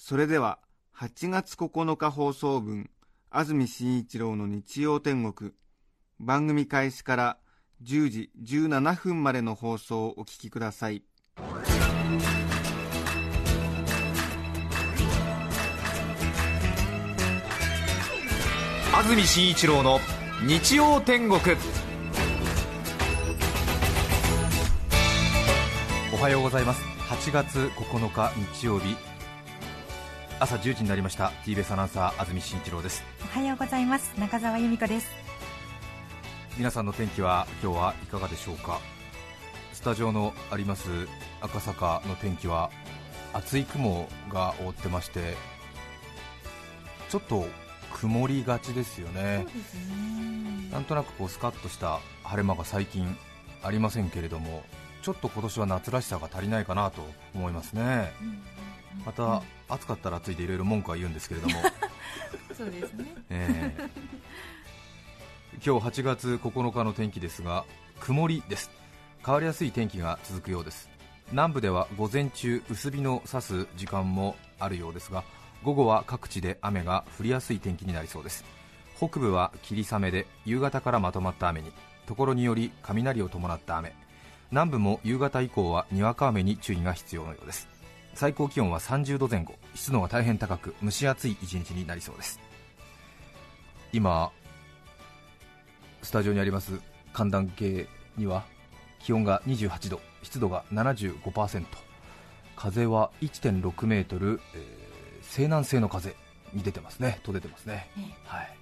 それでは、8月9日放送分、安住紳一郎の日曜天国、番組開始から10時17分までの放送をお聞きください。安住紳一郎の日曜天国。おはようございます。8月9日日曜日。朝10時になりました。TBS アナウンサー安住紳一郎です。おはようございます。中澤由美子です。皆さんの天気は今日はいかがでしょうか？スタジオのあります赤坂の天気は厚い雲が覆ってましてちょっと曇りがちですよね。ね。なんとなくこうスカッとした晴れ間が最近ありませんけれどもちょっと今年は夏らしさが足りないかなと思いますねまた暑かったら暑いでいろいろ文句は言うんですけれども、そうですね。えー今日8月9日の天気ですが曇りです。変わりやすい天気が続くようです。南部では午前中薄日の差す時間もあるようですが午後は各地で雨が降りやすい天気になりそうです。北部は霧雨で夕方からまとまった雨に。ところにより雷を伴った雨。南部も夕方以降はにわか雨に注意が必要のようです最高気温は30度前後湿度が大変高く蒸し暑い一日になりそうです。今スタジオにあります寒暖計には気温が28度湿度が75%風は1.6メートル、えー西南西の風に出てますね。と出てますね、はい。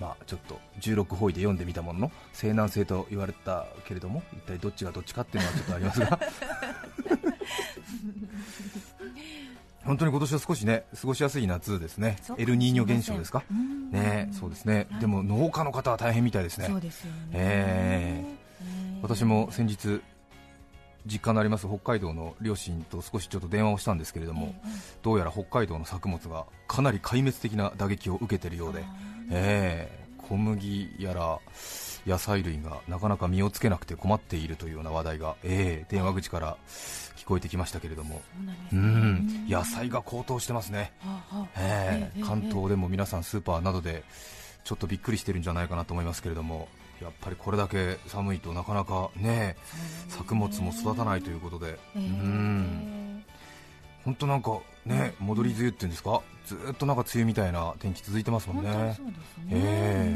まあ、ちょっと16方位で読んでみたものの西南西と言われたけれども一体どっちがどっちかっていうのはちょっとありますが 本当に今年は少しね過ごしやすい夏ですね。エルニーニョ現象ですか？うん。ねそうですね、でも農家の方は大変みたいですね。そうですよね。ええ。私も先日実家のあります北海道の両親と少しちょっと電話をしたんですけれども、どうやら北海道の作物がかなり壊滅的な打撃を受けているようで、ええ。小麦やら野菜類がなかなか実をつけなくて困っているというような話題が、ええ電話口から聞こえてきましたけれども、そうなん野菜が高騰してますね、え関東でも皆さんスーパーなどでちょっとびっくりしてるんじゃないかなと思いますけれども。やっぱりこれだけ寒いとなかなかね作物も育たないということで、ん。本当なんかね戻り梅雨っていうんですか？ずーっとなんか梅雨みたいな天気続いてますもんね。え。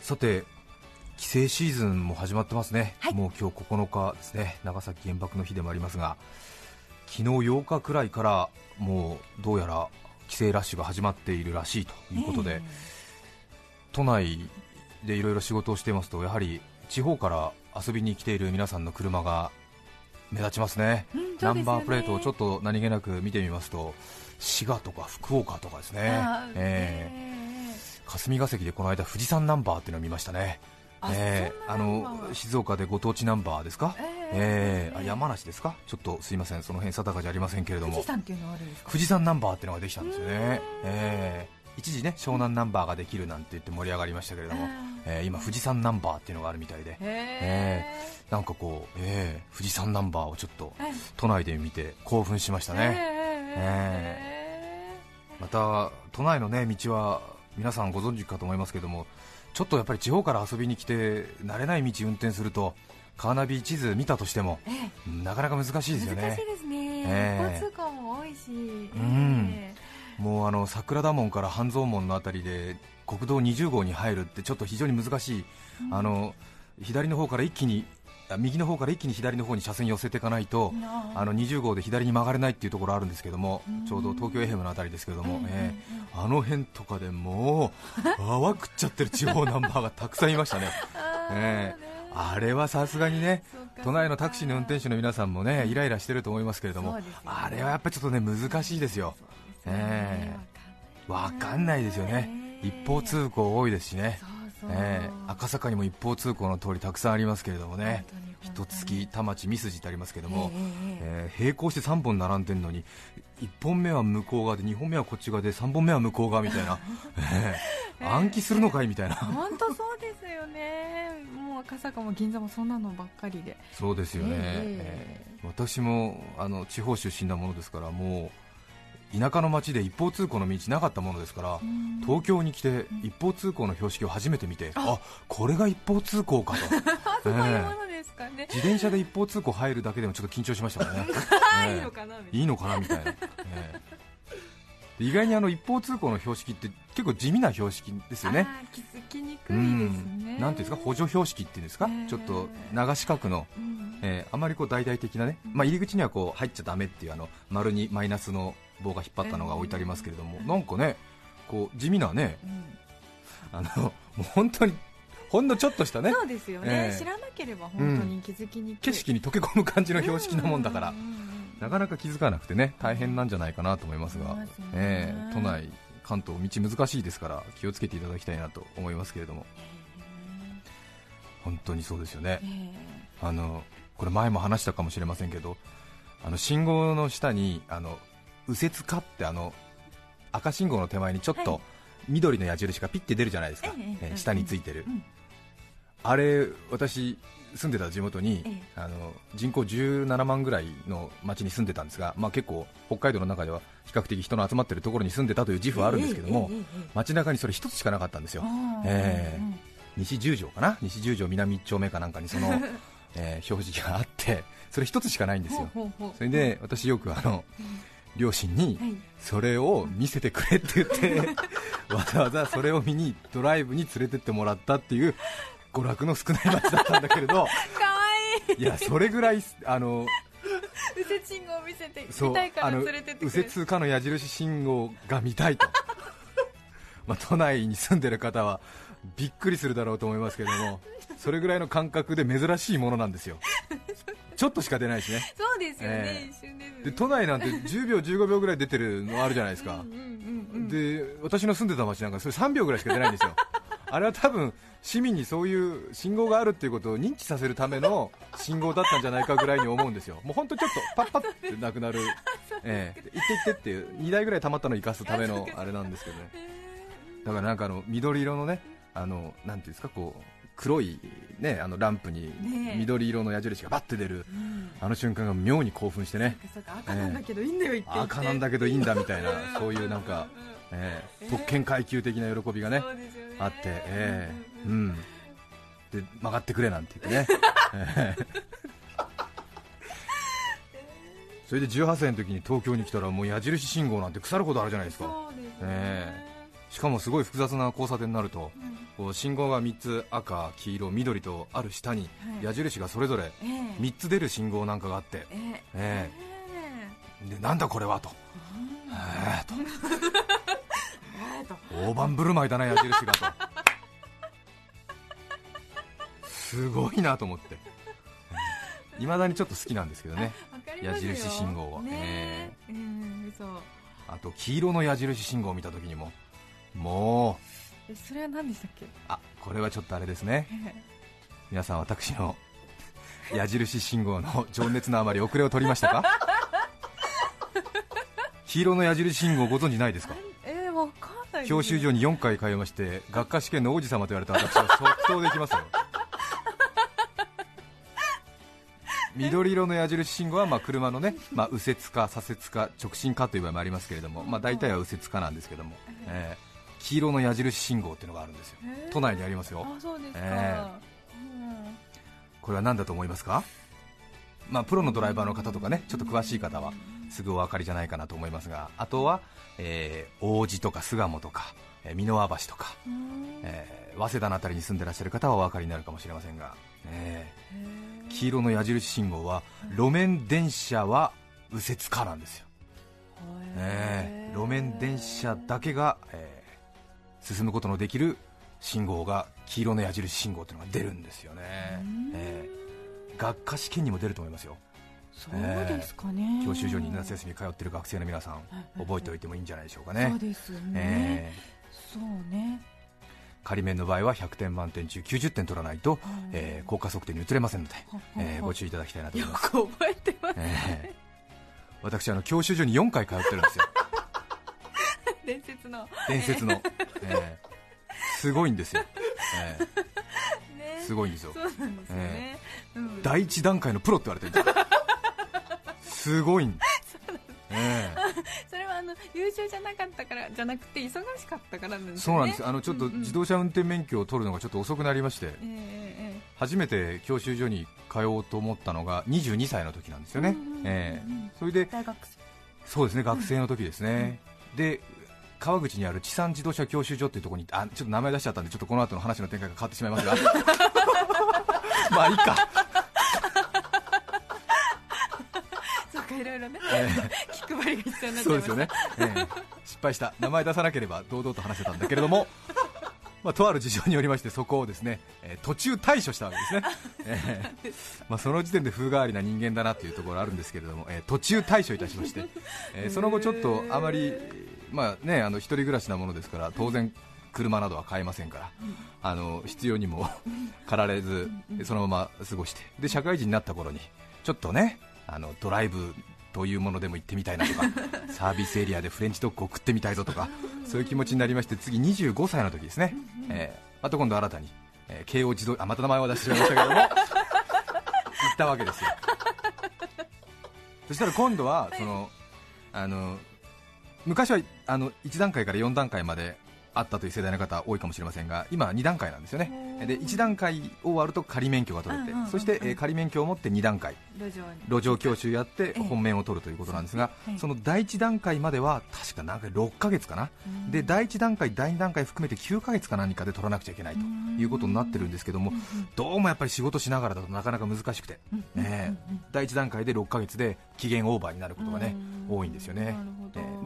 さて帰省シーズンも始まってますね、はい。もう今日9日ですね。長崎原爆の日でもありますが昨日8日くらいからもうどうやら帰省ラッシュが始まっているらしいということで、都内でいろいろ仕事をしていますとやはり地方から遊びに来ている皆さんの車が目立ちますね。ね。ナンバープレートをちょっと何気なく見てみますと滋賀とか福岡とかですね。ええ。ー霞が関でこの間富士山ナンバーっていうのを見ましたね。あえーあの静岡でご当地ナンバーですか、ええーあ山梨ですか？ちょっとすいませんその辺定かじゃありませんけれど富も。士山っていうのはあるんですか富士山ナンバーっていうのができたんですよね、えー一時ね湘南ナンバーができるなんて言って盛り上がりましたけれども、えー今富士山ナンバーっていうのがあるみたいで、え。ーなんかこう、えー富士山ナンバーをちょっと都内で見て興奮しましたね、え。また都内のね道は皆さんご存知かと思いますけどもちょっとやっぱり地方から遊びに来て慣れない道運転するとカーナビ地図見たとしてもええ。なかなか難しいですよね。難しいですね、ええ。交通感も多いし、ん。えもうあの桜田門から半蔵門のあたりで国道20号に入るってちょっと非常に難しい、あの左の方から一気にあ右の方から一気に左の方に車線寄せていかないと、なあ。の20号で左に曲がれないっていうところあるんですけども、うん。ちょうど東京 FM のあたりですけども、えええ。あの辺とかでもう、泡食っちゃってる地方ナンバーがたくさんいましたね、ええ。あれはさすがにね都内のタクシーの運転手の皆さんもねイライラしてると思いますけれども、ね。あれはやっぱりちょっとね難しいですよ。えわかんない。ですよね、一方通行多いですしね、えー赤坂にも一方通行の通りたくさんありますけれどもね。一月田町三筋ってありますけども、えええええー並行して3本並んでるのに1本目は向こう側で2本目はこっち側で3本目は向こう側みたいな、えー暗記するのかいみたいな。本当そうですよね。もう赤坂も銀座もそんなのばっかりで。そうですよね、えええー私もあの地方出身なものですからもう田舎の町で一方通行の道なかったものですから、東京に来て一方通行の標識を初めて見て、あこれが一方通行かと。そういうええものですかね、自転車で一方通行入るだけでもちょっと緊張しましたからね。ええ。いいのかなみたいいいのかなみたいな、ええ。で意外にあの一方通行の標識って結構地味な標識ですよなね気づきにくういんですね。なんていうんですか？補助標識っていうんですか、ええ。ちょっと長四角の、うん。えーあまりこう大々的なね、まあ、入り口にはこう入っちゃだめっていうあの丸にマイナスの棒が引っ張ったのが置いてありますけれども、なんかねこう地味なねうん。あのもう本当にほんのちょっとしたね。そうですよね、ええ。知らなければ本当に気づきにくい、景色に溶け込む感じの標識なもんだから、うんうんうんうん。なかなか気づかなくてね大変なんじゃないかなと思いますが、すね。ええ都内、関東、道難しいですから気をつけていただきたいなと思いますけれども、本当にそうですよね。え、え。あのこれ前も話したかもしれませんけど、あの信号の下にあの右折かってあの赤信号の手前にちょっはと緑の矢印がピッて出るじゃないですか、え下についてる、うんあれ、私、住んでた地元に、ええ。あの人口17万ぐらいの町に住んでたんですが、まあ、結構、北海道の中では比較的人の集まっているところに住んでたという自負はあるんですけども、街中にそれ一つしかなかったんですよ、ええ。うん西十条かな、西十条南一丁目かなんかにその、えー表示があって、それ一つしかないんですよ、それで私、よくあの両親にはい。それを見せてくれって言って、わざわざそれを見にドライブに連れてってもらったっていう娯楽の少ない街だったんだけれど、いい。いやそれぐらいあの右折信号を見せて見たいから連れてって右折かの矢印信号が見たいと、まあ、都内に住んでる方はびっくりするだろうと思いますけれども、それぐらいの感覚で珍しいものなんですよ、ちょっとしか出ないしね、そうですよね、ええ。一瞬ですで都内なんて10秒、15秒ぐらい出てるのあるじゃないですか。うん、うんうんうん。で私の住んでた街なんかそれ3秒ぐらいしか出ないんですよ。あれは多分市民にそういう信号があるっていうことを認知させるための信号だったんじゃないかぐらいに思うんですよ、もう本当ちょっとパッパッってなくなる、ええ、行って行ってっていう2台ぐらい溜まったのを生かすためのあれなんですけどね、だからなんかあの緑色のね、あのなんていうんですかこう黒いねあのランプに緑色の矢印がバッて出るうん。あの瞬間が妙に興奮してね、赤なんだけどいいんだよ赤なんだけどいいんだみたいなそういうなんか、うん。ええ。特権階級的な喜びがね。あって、ええ。ううん。ん、で曲がってくれなんて言ってね、ええ。それで18歳の時に東京に来たらもう矢印信号なんて腐るほどあるじゃないですか、すねえしかもすごい複雑な交差点になると、こう信号が3つ赤、黄色、緑とある下にはい。矢印がそれぞれええ。3つ出る信号なんかがあって、ええ。ええ。でなんだこれはと、ええと。大盤振る舞いだな矢印がと。すごいなと思って。いまだにちょっと好きなんですけどね。矢印信号は。ねえ。うんそう。あと黄色の矢印信号を見た時にももうえそれは何でしたっけ？あこれはちょっとあれですね。え 皆さん私の 矢印信号の情熱のあまり遅れを取りましたか？黄色の矢印信号ご存知ないですか？ええわかんないです。教習所に4回通いまして学科試験の王子様と言われた私は即答できますよ。緑色の矢印信号はまあ車のね、まあ、右折か左折か直進かという場合もありますけれども、まあ、大体は右折かなんですけども、えー黄色の矢印信号っていうのがあるんですよ。ええ都内にありますよ。あそうですか、えうん。これは何だと思いますか？まあプロのドライバーの方とかねちょっと詳しい方はすぐお分かりじゃないかなと思いますがあとは、えー王子とか巣鴨とかえー箕輪橋とかうん。えー早稲田の辺りに住んでらっしゃる方はお分かりになるかもしれませんが、えへー。え黄色の矢印信号は路面電車は右折かなんですよ、えー路面電車だけが、えー進むことのできる信号が黄色の矢印信号というのが出るんですよね、えー学科試験にも出ると思いますよ。そうですかね、教習所に夏休み通ってる学生の皆さんはい覚えておいてもいいんじゃないでしょうかそうね、ですね、えそうね、ー仮面の場合は100点満点中90点取らないと、えー効果測定に移れませんので、えーご注意いただきたいなと思います、よく覚えてます、えー私あの教習所に4回通ってるんですよ。伝説の、伝説の、えーすごいんですよ、えね。ーすごいんですよ。第一段階のプロって言われてるんですよ。すごいんえ それはあの優秀じゃなかったからじゃなくて忙しかったからなんですよね。えそうなんです。あのちょっとうんうん。自動車運転免許を取るのがちょっと遅くなりましてえええ初めて教習所に通おうと思ったのが22歳の時なんですよね。うんうんうんうん、ええ。それでえ大学生。そうですね学生の時ですね、で川口にある地産自動車教習所っていうところにあちょっと名前出しちゃったんでちょっとこの後の話の展開が変わってしまいますが。まあいいか、そうかいろいろね、え気配りが必要になえっちゃいうですよね、ええ。失敗した。名前出さなければ堂々と話してたんだけれども。まあ、とある事情によりましてそこをですね、えー途中退所したわけですね、ええ。まあ、その時点で風変わりな人間だなというところあるんですけれども、えー途中退所いたしまして、えーその後ちょっとあまり、まあね、あの一人暮らしなものですから当然車などは買えませんから、あの必要にも駆られずそのまま過ごしてで社会人になった頃にちょっとねあのドライブというものでも行ってみたいなとか サービスエリアでフレンチドッグを食ってみたいぞとかそういう気持ちになりまして次25歳の時ですね、えーまた今度新たに、えー慶応自動あまた名前を出してしまいましたけれども 行ったわけですよ。そしたら今度はそのあの昔はあの1段階から4段階まであったという世代の方多いかもしれませんが今は2段階なんですよね。で1段階を割ると仮免許が取れてうんうんうんうん。そして、えー仮免許を持って2段階路上教習やってええ。本面を取るということなんですが、はい。その第1段階までは確か何回6ヶ月かな、うん。で第1段階、第2段階含めて9ヶ月か何かで取らなくちゃいけないということになってるんですけども、うんうんどうもやっぱり仕事しながらだとなかなか難しくて、うんええ。第1段階で6ヶ月で期限オーバーになることがね、うん多いんですよね。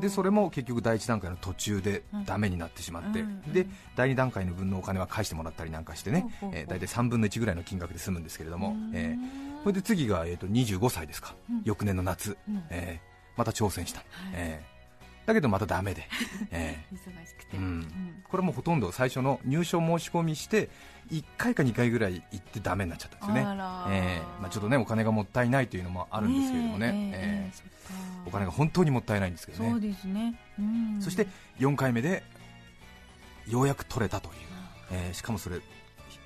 でそれも結局第1段階の途中でダメになってしまって、うんで第2段階の分のお金は返してもらったりなんかしてねええ大体3分の1ぐらいの金額で済むんですけれども、うん。ええ。それで次が、えー、と25歳ですか、うん。翌年の夏、うん。ええ。また挑戦した、はい。ええだけどまたダメで、ええ。忙しくて、うん。これはもうほとんど最初の入所申し込みして1回か2回ぐらい行ってダメになっちゃったんですよね。あら、ええ。まあ、ちょっとねお金がもったいないというのもあるんですけれどもね、ええ。ええ。ええそっか。お金が本当にもったいないんですけどね。そうですね、うん。そして4回目でようやく取れたという、えーしかもそれ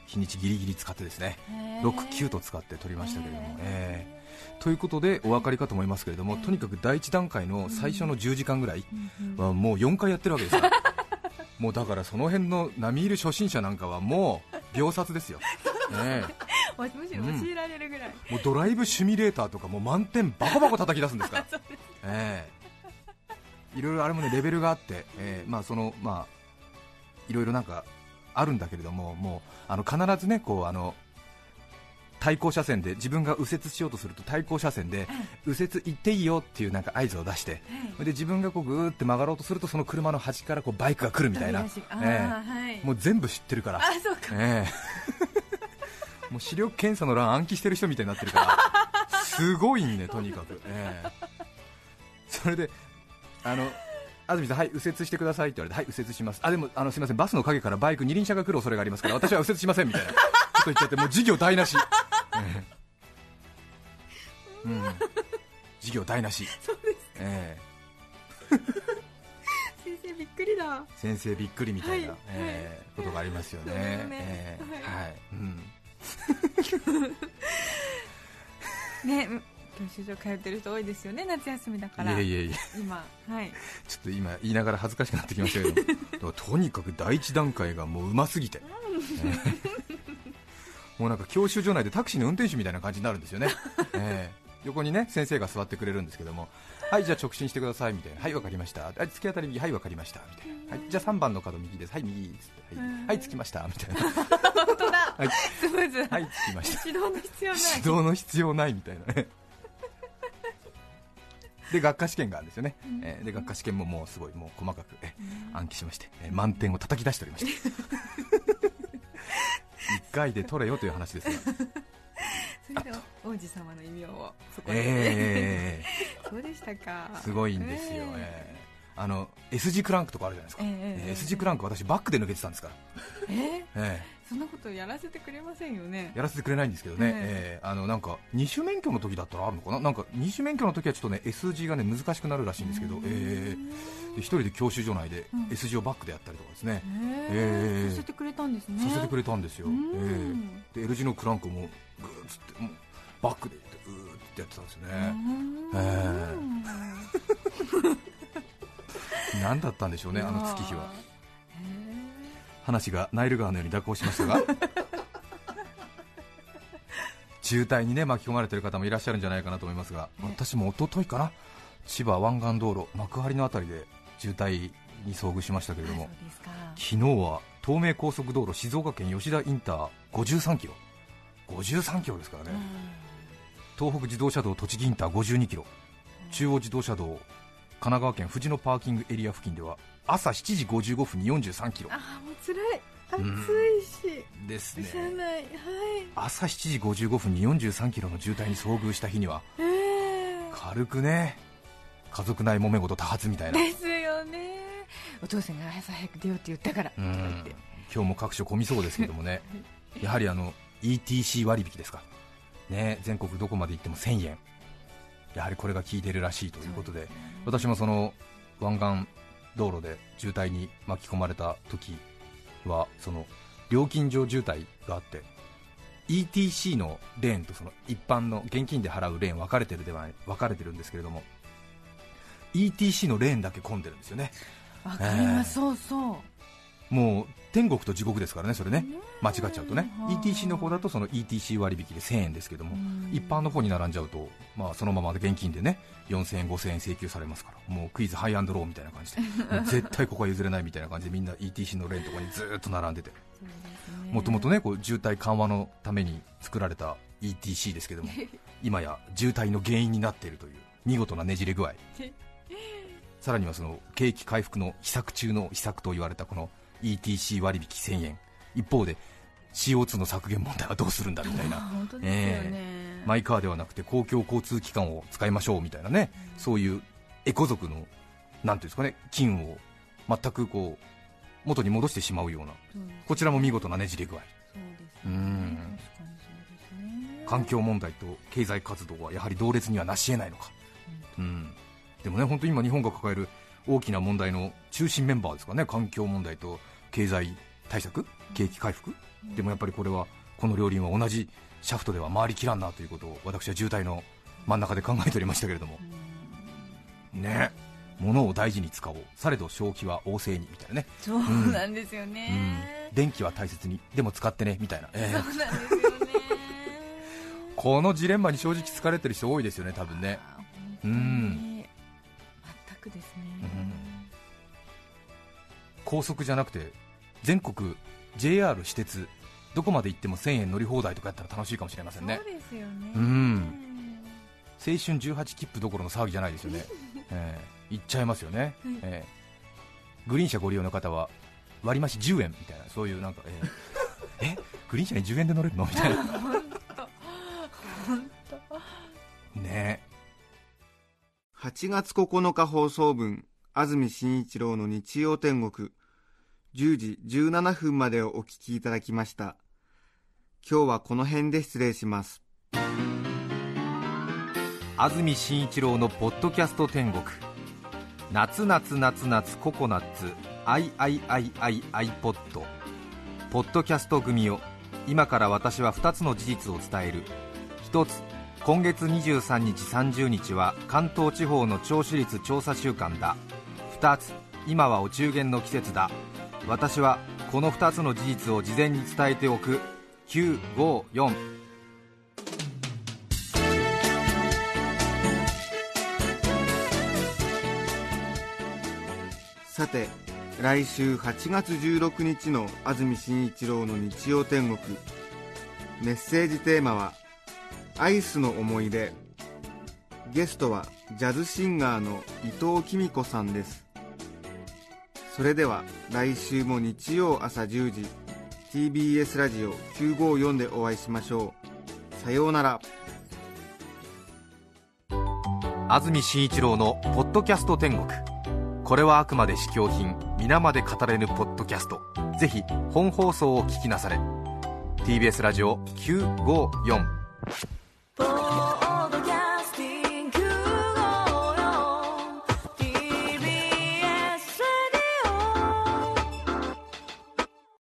日日にちギリギリ使ってですね。へえ。6、9と使って取りましたけれども、へえ。ーということでお分かりかと思いますけれども、ええ。とにかく第1段階の最初の10時間ぐらいうんうんはもう4回やってるわけですから もうだからその辺の並みいる初心者なんかはもう秒殺ですよ、えむしろ教えられるぐらい、えもうドライブシミュレーターとかもう満点バコバコ叩き出すんですから。ええ。いろいろあれもねレベルがあって、ええ。まあそのまあいろいろなんかあるんだけれども、もうあの必ずねこうあの対向車線で自分が右折しようとすると対向車線で右折行っていいよっていうなんか合図を出して、で自分がこうぐーって曲がろうとするとその車の端からこうバイクが来るみたいな、えはい。えもう全部知ってるから。ええ。もう視力検査の欄暗記してる人みたいになってるから。すごいんねとにかく、ええ。それであの安住さん、はい、右折してくださいって言われて、はい、右折します、あでもあのすみません、バスの陰からバイク二輪車が来る恐れがありますから、私は右折しませんみたいなこと言っちゃって、もう授業台無し、ええうん、授業台無し、そうですえ先生びっくりだ。え先生びっくりみたいな、はい。ええことがありますよね。ね。ええ。はい。はい。うん。ねうん教習所通ってる人多いですよね夏休みだから。いやいやいや今。はい。ちょっと今言いながら恥ずかしくなってきましたけど とにかく第一段階がもううますぎて、ええもうなんか教習所内でタクシーの運転手みたいな感じになるんですよね、ええ。横にね先生が座ってくれるんですけども。はいじゃあ直進してくださいみたいな。はいわかりました。はい突き当たり右はいわかりました。みたいな。はいじゃあ3番の角右です。はい右っつって。はい、うん。はい、着きました。みたいな。本当だ、はい。スムーズ、はい着きました。指導の必要ない。指導の必要ないみたいな。ね で学科試験があるんですよね、えーで学科試験ももうすごいもう細かく、えー暗記しまして、えー満点を叩き出しておりました回で取れよという話ですが それで王子様の異名をそこで、え そうでしたか。ー、すごいんですよ、えーあの S 字クランクとかあるじゃないですか、ええええ S 字クランク私バックで抜けてたんですから、え？ーえ。そんなことやらせてくれませんよね。ーやらせてくれないんですけどね、ええ。ーあのなんか二種免許の時だったらあるのかな？なんか二種免許の時はちょっとね S 字がね難しくなるらしいんですけど、えーで一人で教習所内でうん。S 字をバックでやったりとかですね、えー。えーさせてくれたんですね。させてくれたんですよ、うえん。ーで L 字のクランクもグーッつってもうバックでうーってやってたんですよね、うん何だったんでしょうね あの月日は。へ話がナイル川のように蛇行しましたが。渋滞にね巻き込まれている方もいらっしゃるんじゃないかなと思いますが、ね私も一昨日かな千葉湾岸道路幕張のあたりで渋滞に遭遇しましたけれども昨日は東名高速道路静岡県吉田インター53キロ。53キロですからね、東北自動車道栃木インター52キロ。中央自動車道神奈川県藤野パーキングエリア付近では朝7時55分に43キロ。あーもう辛い。うん。暑いし、ですね。はい。朝7時55分に43キロの渋滞に遭遇した日にはえー。軽くね家族内揉め事多発みたいな。ですよね。お父さんが朝早く出ようって言ったから。とうん。か言って今日も各所混みそうですけどもね。やはりあの ETC 割引ですか。ね全国どこまで行っても1000円やはりこれが効いているらしいということで私もその湾岸道路で渋滞に巻き込まれた時はその料金所渋滞があって ETC のレーンとその一般の現金で払うレーン分かれてるでは分かれてるんですけれども ETC のレーンだけ混んでるんですよね。わかります、そうそうもう天国と地獄ですからねそれね。ね間違っちゃうとね。うん ETC の方だとその ETC 割引で1000円ですけどもうん。一般の方に並んじゃうと、まあ、そのままで現金でね4000円、5000円請求されますからもうクイズハイアンドローみたいな感じで 絶対ここは譲れないみたいな感じでみんな ETC のレーンとかにずーっと並んでて。もともとねこう渋滞緩和のために作られた ETC ですけども 今や渋滞の原因になっているという見事なねじれ具合。さらにはその景気回復の秘策中の秘策と言われたこの ETC 割引1000円。一方で CO2 の削減問題はどうするんだみたいあな本当ですよね、マイカーではなくて公共交通機関を使いましょうみたいなね。そういうエコ族のなんていうんですかね金を全くこう元に戻してしまうような。そうこちらも見事なねじれ具合。そう環境問題と経済活動はやはり同列にはなし得ないのか、うん、でもね本当に今日本が抱える大きな問題の中心メンバーですかね。環境問題と経済対策景気回復。でもやっぱりこれはこの両輪は同じシャフトでは回りきらんなということを私は渋滞の真ん中で考えておりましたけれども。ね。物を大事に使おう。されど消費は旺盛にみたいなね、そうなんですよね、うん、電気は大切にでも使ってねみたいな、えーそうなんですよね。このジレンマに正直疲れてる人多いですよね多分ね。あーですね、高速じゃなくて全国 JR 私鉄どこまで行っても1000円乗り放題とかやったら楽しいかもしれませんね。そうですよね。うん。青春18切符どころの騒ぎじゃないですよね、えー行っちゃいますよね、はい。えーグリーン車ご利用の方は割増10円みたいなそういうなんか、えー え？グリーン車に10円で乗れるの？みたいな。ね8月9日放送分安住紳一郎の日曜天国10時17分までをお聞きいただきました。今日はこの辺で失礼します。安住紳一郎のポッドキャスト天国。夏夏夏夏ココナッツ IIIIiPod ポッド。キャスト組を今から私は2つの事実を伝える。1つ今月23日30日は関東地方の聴取率調査週間だ。2つ今はお中元の季節だ。私はこの2つの事実を事前に伝えておく。954さて来週8月16日の安住紳一郎の日曜天国。メッセージテーマは「アイスの思い出」ゲストはジャズシンガーの伊藤紀美子さんです。それでは来週も日曜朝10時 TBS ラジオ954でお会いしましょう。さようなら。安住紳一郎の「ポッドキャスト天国」これはあくまで試供品皆まで語れぬポッドキャスト。ぜひ本放送を聞きなされ。TBS ラジオ954ぼー